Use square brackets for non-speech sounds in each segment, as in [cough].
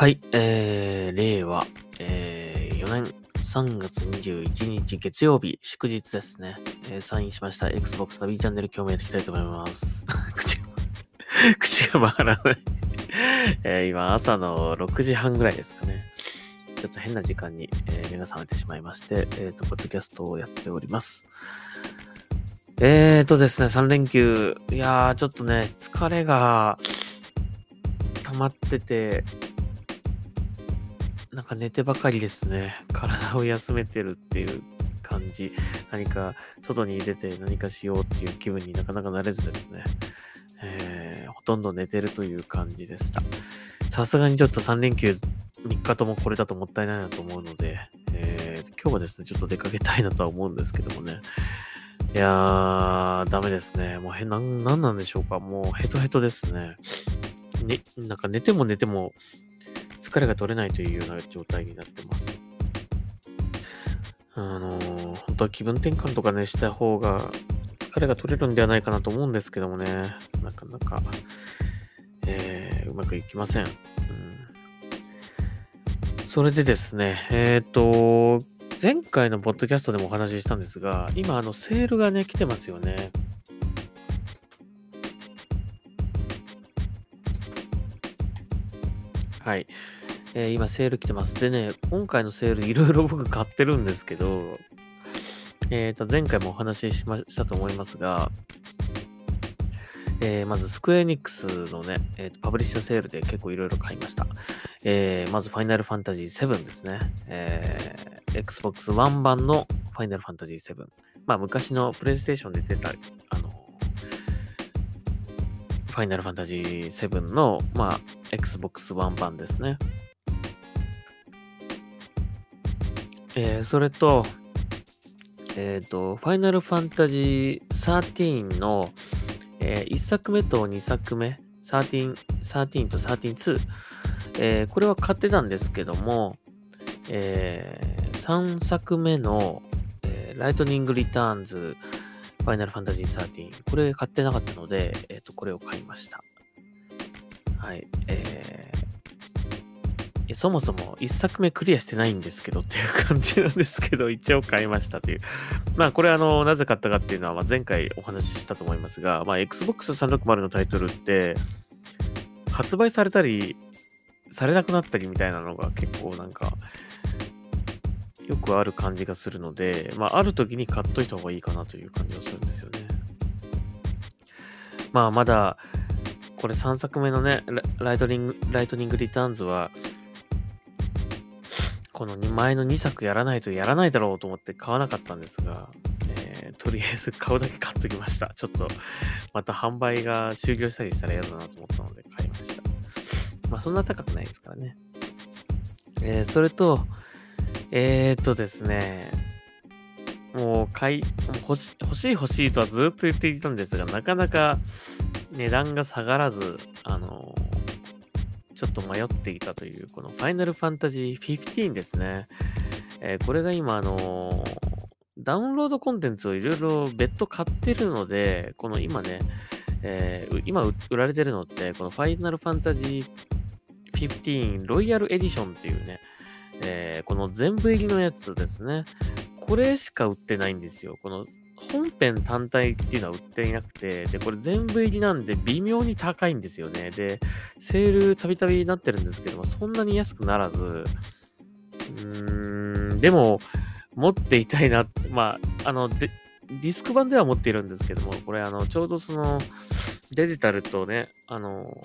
はい、えー、令和、えー、4年3月21日月曜日、祝日ですね。えー、サインしました Xbox ナビチャンネル今日もやっていきたいと思います。[laughs] 口が、口が回らない。えー、今朝の6時半ぐらいですかね。ちょっと変な時間に、えー目が覚めてしまいまして、えっ、と、ポッドキャストをやっております。えーとですね、3連休。いやー、ちょっとね、疲れが溜まってて、なんか寝てばかりですね。[laughs] 体を休めてるっていう感じ。何か外に出て何かしようっていう気分になかなかなれずですね。えーほとんど寝てるという感じでした。さすがにちょっと3連休3日ともこれだともったいないなと思うので、えー今日はですね、ちょっと出かけたいなとは思うんですけどもね。いやー、ダメですね。もうへ、なん、なんなんでしょうか。もうヘトヘトですね。ね、なんか寝ても寝ても疲れが取れないというような状態になってます。あの本当は気分転換とかね、した方が疲れが取れるんではないかなと思うんですけどもね、なかなか、えーうまくいきません。うん、それでですね、えっ、と、前回のポッドキャストでもお話ししたんですが、今、あの、セールがね、来てますよね。はい。えー今、セール来てます。でね、今回のセール、いろいろ僕買ってるんですけど、えっ、と、前回もお話ししましたと思いますが、えーまず、スクエニックスのね、えーとパブリッシュセールで結構いろいろ買いました。えーまず、ファイナルファンタジー7ですね。えー Xbox One 版のファイナルファンタジー7。まあ、昔のプレイステーションで出た、あの、ファイナルファンタジー7の、まあ、Xbox One 版ですね。えーそれと、えっ、と、ファイナルファンタジー13の、え1作目と2作目、13、13と132、えーこれは買ってたんですけども、え3作目の、えーライトニングリターンズ、ファイナルファンタジー13、これ買ってなかったので、えっ、と、これを買いました。はい。えーいやそもそも1作目クリアしてないんですけどっていう感じなんですけど、[laughs] 一応買いましたという。まあこれあの、なぜ買ったかっていうのは、ま、前回お話ししたと思いますが、まあ Xbox 360のタイトルって、発売されたり、されなくなったりみたいなのが結構なんか、よくある感じがするので、まあある時に買っといた方がいいかなという感じがするんですよね。まあまだ、これ3作目のね、ライトニング、ライトニングリターンズは、この2前の2作やらないとやらないだろうと思って買わなかったんですが、えーとりあえず [laughs] 買うだけ買っときました。ちょっと、また販売が終了したりしたら嫌だなと思ったので買いました。まあそんな高くないですからね。えーそれと、えー、っとですね、もう買い、欲し欲しい欲しいとはずっと言っていたんですが、なかなか値段が下がらず、あのちょっと迷っていたという、このファイナルファンタジー15ですね。えーこれが今、あのダウンロードコンテンツをいろいろ別途買ってるので、この今ね、えー今売られてるのって、このファイナルファンタジー15ロイヤルエディションっていうね、えーこの全部入りのやつですね。これしか売ってないんですよ。この本編単体っていうのは売っていなくて、で、これ全部入りなんで微妙に高いんですよね。で、セールたびたびなってるんですけども、そんなに安くならず、うーん、でも、持っていたいな、まあ、あの、ディスク版では持っているんですけども、これ、あの、ちょうどその、デジタルとね、あの、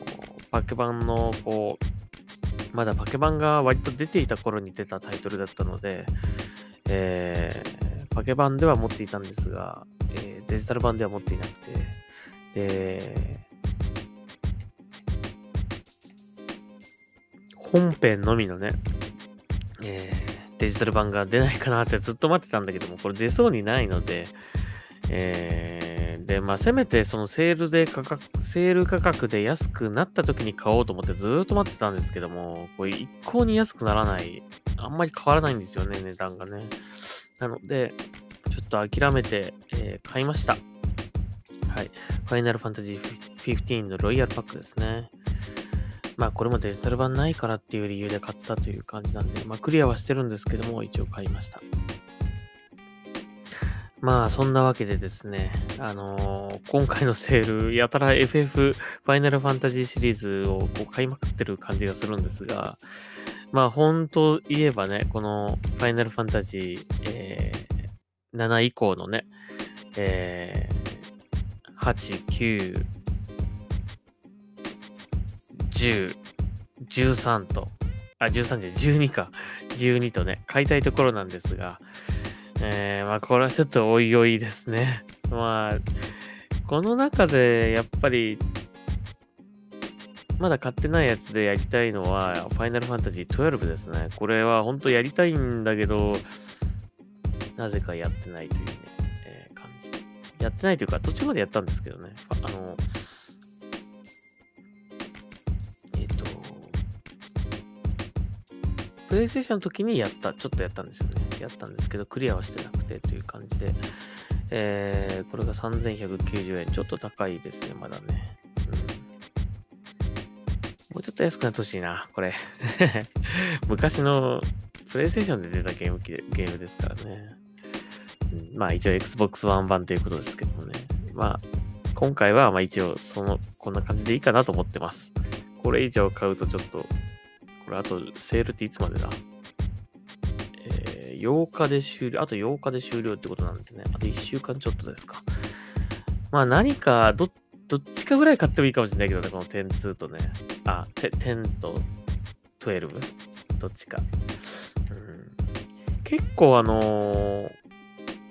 パケ版の、こう、まだパケ版が割と出ていた頃に出たタイトルだったので、えー、パケ版では持っていたんですが、えーデジタル版では持っていなくて、で、本編のみのね、えーデジタル版が出ないかなってずっと待ってたんだけども、これ出そうにないので、えーで、まあ、せめてそのセールで価格、セール価格で安くなった時に買おうと思ってずっと待ってたんですけども、これ一向に安くならない、あんまり変わらないんですよね、値段がね。なので、ちょっと諦めて、えー買いました。はい。ファイナルファンタジー15のロイヤルパックですね。まあこれもデジタル版ないからっていう理由で買ったという感じなんで、まあクリアはしてるんですけども、一応買いました。まあそんなわけでですね、あのー、今回のセール、やたら FF ファイナルファンタジーシリーズをこう買いまくってる感じがするんですが、まあ本当言えばね、このファイナルファンタジー、え、7以降のね、えー、8、9、10、13と、あ、13じゃ12か。[laughs] 12とね、買いたいところなんですが、えー、まあ、これはちょっとおいおいですね。[laughs] まあ、この中でやっぱり、まだ買ってないやつでやりたいのは、ファイナルファンタジー12ですね。これは本当やりたいんだけど、なぜかやってないというね、えー、感じ。やってないというか、途中までやったんですけどね。あの、えっとプレイステーションの時にやった、ちょっとやったんですよね。やったんですけど、クリアはしてなくてという感じで、えー、これが3190円。ちょっと高いですね、まだね。もうちょっと安くなってほしいな、これ。[laughs] 昔のプレイステーションで出たゲームゲームですからね。うん、まあ一応 Xbox One 版ということですけどもね。まあ、今回はまあ一応その、こんな感じでいいかなと思ってます。これ以上買うとちょっとこれあと、セールっていつまでだ？えー、8日で終了、あと8日で終了ってことなんでね、あと1週間ちょっとですか。まあ何か、ど、どっちかぐらい買ってもいいかもしれないけどね、この10-2とね。あ、10と 12? どっちか。うん、結構あのー、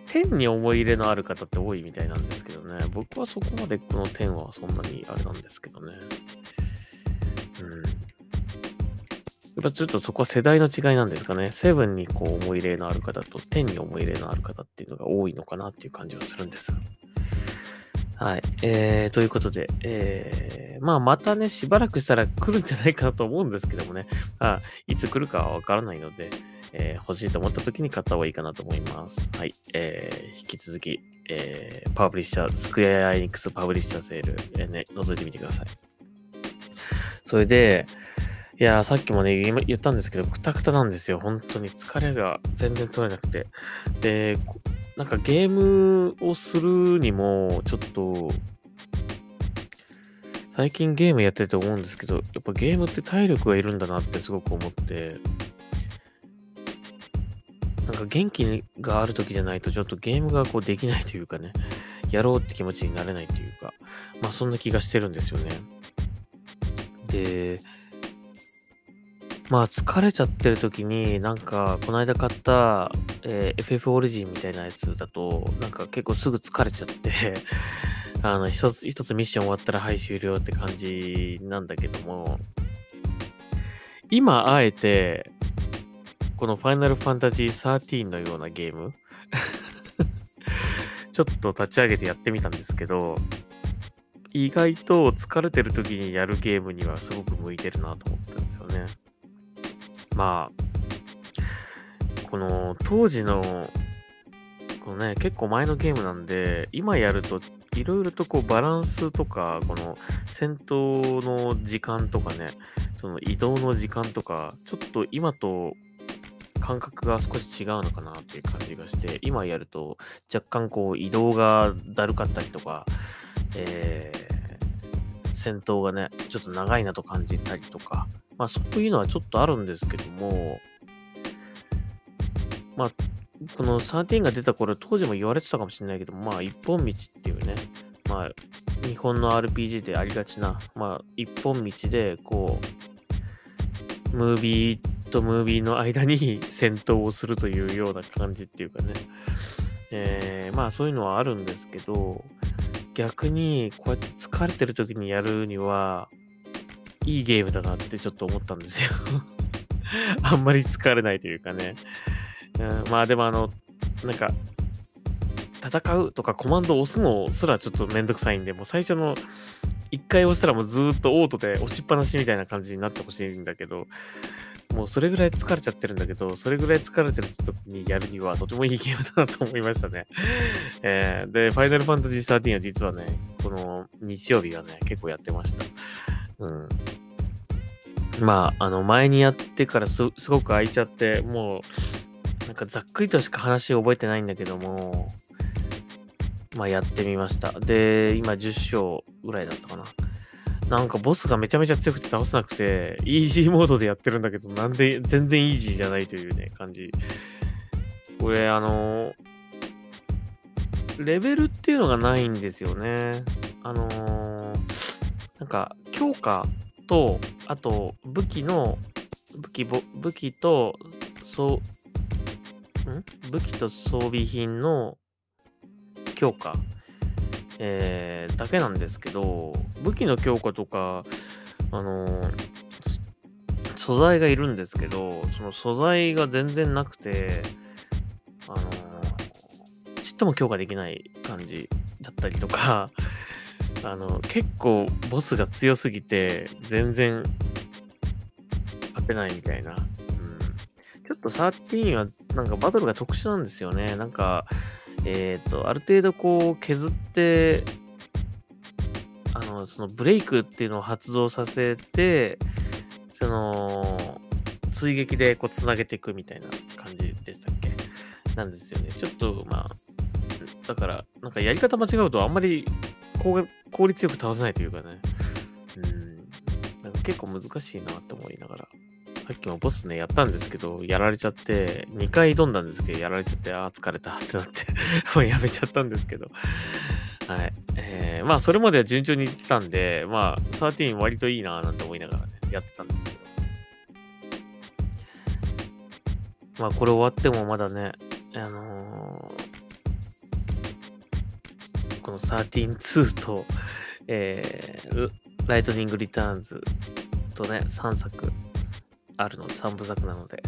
10に思い入れのある方って多いみたいなんですけどね。僕はそこまでこの10はそんなにあれなんですけどね。うん。やっぱちょっとそこは世代の違いなんですかね。セブンにこう思い入れのある方と10に思い入れのある方っていうのが多いのかなっていう感じはするんですが。はい。えー、ということで、えー、まあまたね、しばらくしたら来るんじゃないかなと思うんですけどもね。あいつ来るかはわからないので、えー、欲しいと思った時に買った方がいいかなと思います。はい。えー、引き続き、えー、パブリッシャー、スクエアエニックスパブリッシャーセール、えー、ね、覗いてみてください。それで、いやさっきもね、言ったんですけど、くたくたなんですよ。本当に疲れが全然取れなくて。で、なんかゲームをするにも、ちょっと、最近ゲームやってて思うんですけど、やっぱゲームって体力がいるんだなってすごく思って、なんか元気がある時じゃないとちょっとゲームがこうできないというかね、やろうって気持ちになれないというか、まあそんな気がしてるんですよね。で、まあ疲れちゃってる時に、なんか、この間買った、えー、FF オリジンみたいなやつだと、なんか結構すぐ疲れちゃって [laughs] あの、一つ、一つミッション終わったらはい終了って感じなんだけども、今あえて、このファイナルファンタジー13のようなゲーム [laughs] ちょっと立ち上げてやってみたんですけど、意外と疲れてる時にやるゲームにはすごく向いてるなと思った。まあ、この当時の、このね、結構前のゲームなんで、今やるといろいろとこうバランスとか、この戦闘の時間とかね、その移動の時間とか、ちょっと今と感覚が少し違うのかなっていう感じがして、今やると若干こう移動がだるかったりとか、え、戦闘がね、ちょっと長いなと感じたりとか、まあそういうのはちょっとあるんですけども、まあ、この13が出た頃、当時も言われてたかもしれないけど、まあ一本道っていうね、まあ日本の RPG でありがちな、まあ一本道で、こう、ムービーとムービーの間に [laughs] 戦闘をするというような感じっていうかね、えー、まあそういうのはあるんですけど、逆にこうやって疲れてる時にやるには、いいゲームだなってちょっと思ったんですよ [laughs] あんまり疲れないというかね。うん、まあでもあの、なんか、戦うとかコマンドを押すのすらちょっとめんどくさいんで、もう最初の1回押したらもうずっとオートで押しっぱなしみたいな感じになってほしいんだけど、もうそれぐらい疲れちゃってるんだけど、それぐらい疲れてる時にやるにはとてもいいゲームだなと思いましたね。[laughs] えー、で、ファイナルファンタジー13は実はね、この日曜日はね、結構やってました。うん。まあ、あの、前にやってからすごく空いちゃって、もう、なんかざっくりとしか話覚えてないんだけども、まあやってみました。で、今10勝ぐらいだったかな。なんかボスがめちゃめちゃ強くて倒せなくて、イージーモードでやってるんだけど、なんで全然イージーじゃないというね、感じ。これ、あのレベルっていうのがないんですよね。あのー、なんか、強化と、あと、武器の、武器、武器と、そう、ん？武器と装備品の強化、えー、だけなんですけど、武器の強化とか、あのー、素材がいるんですけど、その素材が全然なくて、あのー、ちっとも強化できない感じだったりとか、[laughs] あの、結構ボスが強すぎて、全然勝てないみたいな。うん。ちょっと13はなんかバトルが特殊なんですよね。なんか、えっ、ー、と、ある程度こう削って、あの、そのブレイクっていうのを発動させて、その、追撃でこう繋げていくみたいな感じでしたっけ？なんですよね。ちょっと、まあ、だから、なんかやり方間違うとあんまり効率よく倒せないというかね。うん。なんか結構難しいなって思いながら。さっきもボスね、やったんですけど、やられちゃって、2回挑んだんですけど、やられちゃって、ああ、疲れたってなって [laughs] もうやめちゃったんですけど。はい。えー、まあ、それまでは順調にいってたんで、まあ、13割といいななんて思いながらね、やってたんですけど。まあ、これ終わってもまだね、あのー、この13-2と、えー、ライトニングリターンズとね、3作あるの、3部作なので、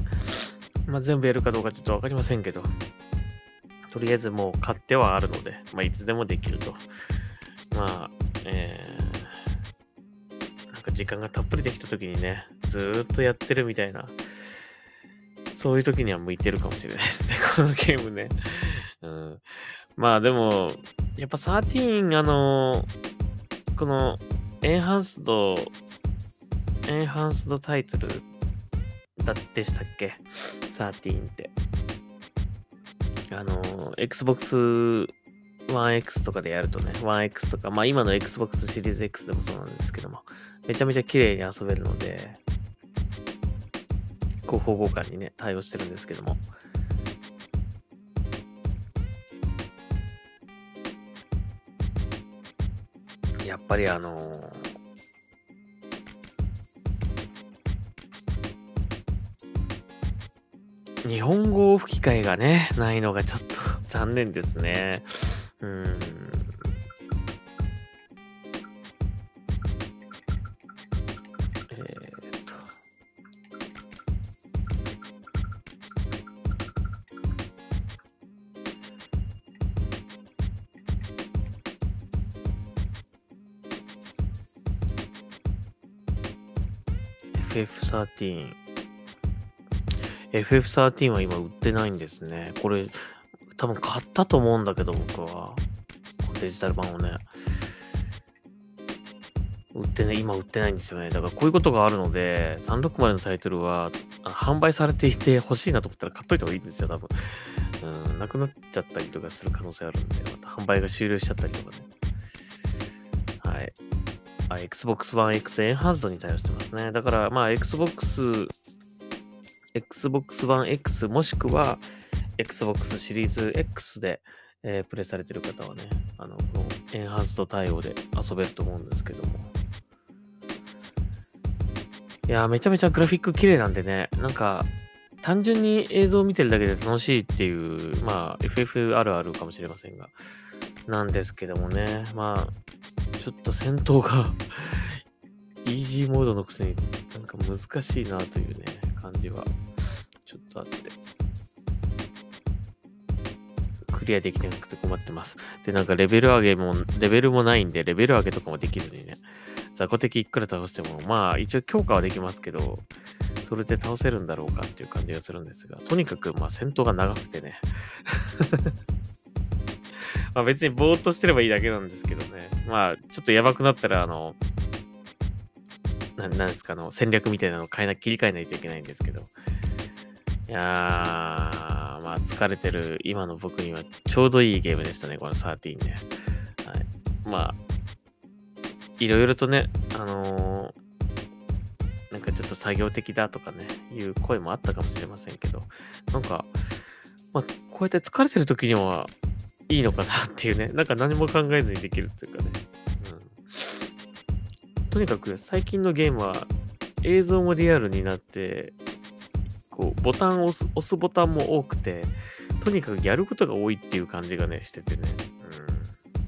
まあ、全部やるかどうかちょっとわかりませんけど、とりあえずもう買ってはあるので、まあ、いつでもできると。まあ、えー、なんか時間がたっぷりできた時にね、ずっとやってるみたいな、そういう時には向いてるかもしれないですね、[laughs] このゲームね。うん、まあでも、やっぱ13、あの、このエンハンスド、エンハンスドタイトルだでしたっけ ?13 って。あの、Xbox One X とかでやるとね、One X とか、まあ今の Xbox シリーズ X でもそうなんですけども、めちゃめちゃ綺麗に遊べるので、広報互換にね、対応してるんですけども。やっぱりあのー日本語吹き替えがね、ないのがちょっと [laughs] 残念ですね。うん。え、っと。FF13 FF13 は今売ってないんですね。これ、多分買ったと思うんだけど、僕は。デジタル版をね。売ってね、今売ってないんですよね。だからこういうことがあるので、360のタイトルは販売されていて欲しいなと思ったら買っといた方がいいんですよ、多分。うん、なくなっちゃったりとかする可能性あるんで、また販売が終了しちゃったりとかね。はい。あ、Xbox One X エンハーズドに対応してますね。だから、まあ、Xbox Xbox One X もしくは Xbox シリーズ X で、えー、プレイされてる方はね、あの、このエンハンスト対応で遊べると思うんですけども。いやめちゃめちゃグラフィック綺麗なんでね、なんか、単純に映像を見てるだけで楽しいっていう、まあ、FF あるあるかもしれませんが、なんですけどもね、まあ、ちょっと戦闘が [laughs] イージーモードのくせになんか難しいなというね、感じはちょっとあって、クリアできてなくて困ってます。で、なんかレベル上げも、レベルもないんで、レベル上げとかもできずにね、雑魚敵いくら倒しても、まあ一応強化はできますけど、それで倒せるんだろうかっていう感じがするんですが、とにかくまあ戦闘が長くてね。[laughs] まあ別にぼーっとしてればいいだけなんですけどね。まあちょっとやばくなったら、あの、ななんですか、の、戦略みたいなのを変えな、切り替えないといけないんですけど。いやー、まあ、疲れてる今の僕にはちょうどいいゲームでしたね、この13ね。はい。まあ、いろいろとね、あのー、なんかちょっと作業的だとかね、いう声もあったかもしれませんけど、なんか、まあ、こうやって疲れてる時にはいいのかなっていうね、なんか何も考えずにできるっていうか。とにかく最近のゲームは映像もリアルになって、こう、ボタンを押す、押すボタンも多くて、とにかくやることが多いっていう感じがね、しててね。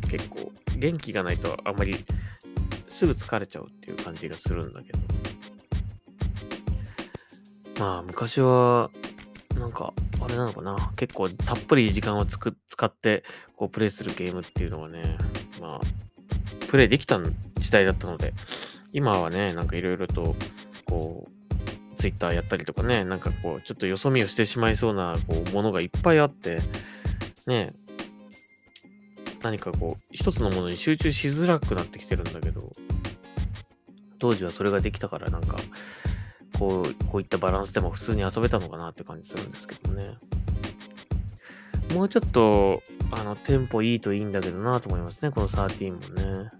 うん、結構、元気がないとあんまりすぐ疲れちゃうっていう感じがするんだけど。まあ、昔は、なんか、あれなのかな。結構たっぷり時間をつく使って、こう、プレイするゲームっていうのがね、まあ、プレイできたん時代だったので、今はね、なんかいろいろと、こう、ツイッターやったりとかね、なんかこう、ちょっとよそ見をしてしまいそうな、こう、ものがいっぱいあって、ね、何かこう、一つのものに集中しづらくなってきてるんだけど、当時はそれができたからなんか、こう、こういったバランスでも普通に遊べたのかなって感じするんですけどね。もうちょっと、あの、テンポいいといいんだけどなと思いますね、この13もね。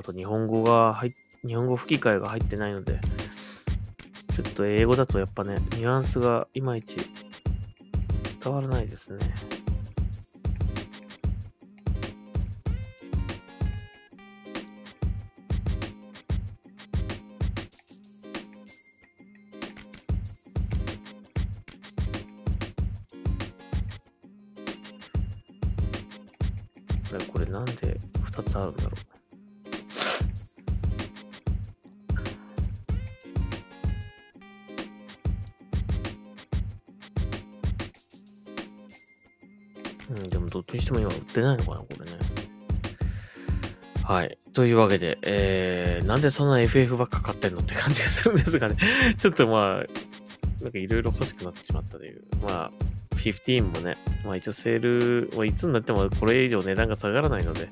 あと日本語が入日本語吹き替えが入ってないので、ちょっと英語だとやっぱね、ニュアンスがいまいち伝わらないですね。これなんで2つあるんだろう。っちにしても今売ってないのかな、これね。はい。というわけで、えー、なんでそんな FF ばっか買ってんのって感じがするんですがね。[laughs] ちょっとまあ、なんかいろいろ欲しくなってしまったという。まあ、15もね、まあ一応セール、まあ、いつになってもこれ以上値段が下がらないので、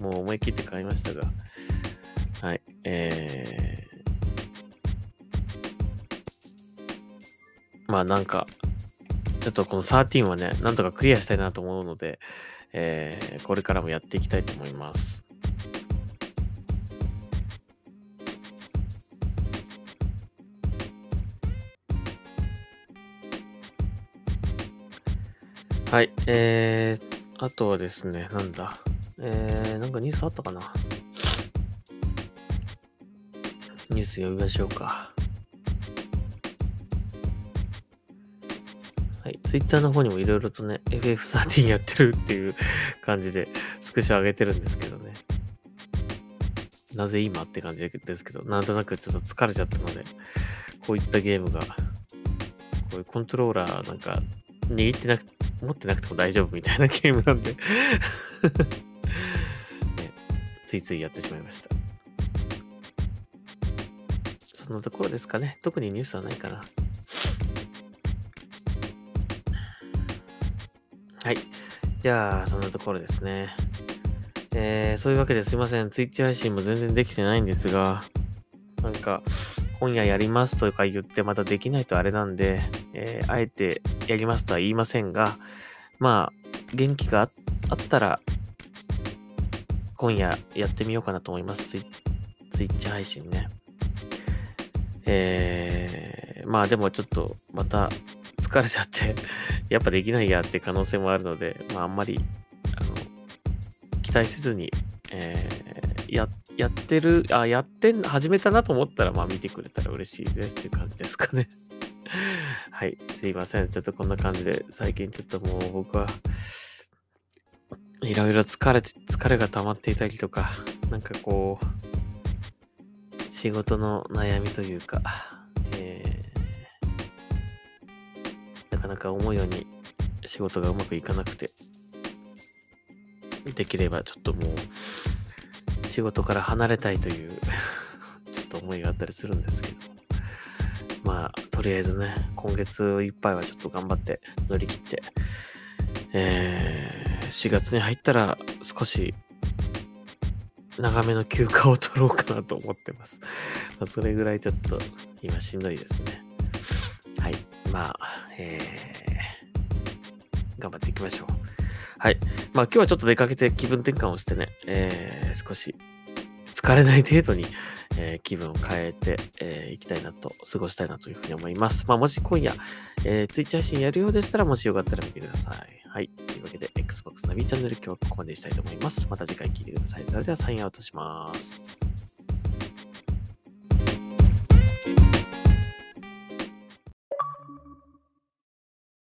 もう思い切って買いましたが、はい、えー、まあなんか、ちょっとこの13はね、なんとかクリアしたいなと思うので、えー、これからもやっていきたいと思います。はい。えー、あとはですね、なんだ？えー、なんかニュースあったかな？ニュース読みましょうか。はい。ツイッターの方にもいろいろとね、FF13 やってるっていう感じで、スクショ上げてるんですけどね。なぜ今って感じですけど、なんとなくちょっと疲れちゃったので、こういったゲームが、こういうコントローラーなんか握ってなく持ってなくても大丈夫みたいなゲームなんで [laughs] ね、ついついやってしまいました。そのところですかね。特にニュースはないかな。はい。じゃあ、そんなところですね。えー、そういうわけですいません。ツイッチ配信も全然できてないんですが、なんか、今夜やりますとか言ってまたできないとあれなんで、えー、あえてやりますとは言いませんが、まあ、元気があったら、今夜やってみようかなと思います。ツイツイッチ配信ね。えー、まあでもちょっとまた疲れちゃって [laughs] やっぱできないやって可能性もあるので、まああんまり、あの、期待せずに、えー、や、やってる、あ、やってん、始めたなと思ったら、まあ見てくれたら嬉しいですっていう感じですかね [laughs] はい、すいません。ちょっとこんな感じで、最近ちょっともう僕は、いろいろ疲れて、疲れが溜まっていたりとか、なんかこう、仕事の悩みというか、かなか思うように仕事がうまくいかなくて、できればちょっともう、仕事から離れたいという [laughs] ちょっと思いがあったりするんですけど、まあ、とりあえずね、今月いっぱいはちょっと頑張って乗り切って、えー、4月に入ったら少し長めの休暇を取ろうかなと思ってます。それぐらいちょっと今しんどいですね。まあ、えー、頑張っていきましょう。はい。まあ今日はちょっと出かけて気分転換をしてね、えー、少し疲れない程度に、えー、気分を変えて、えー、きたいなと、過ごしたいなというふうに思います。まあもし今夜、えー、ツイッチ配信やるようでしたら、もしよかったら見てください。はい。というわけで、Xbox ナビチャンネル今日はここまでしたいと思います。また次回聞いてください。それではサインアウトします。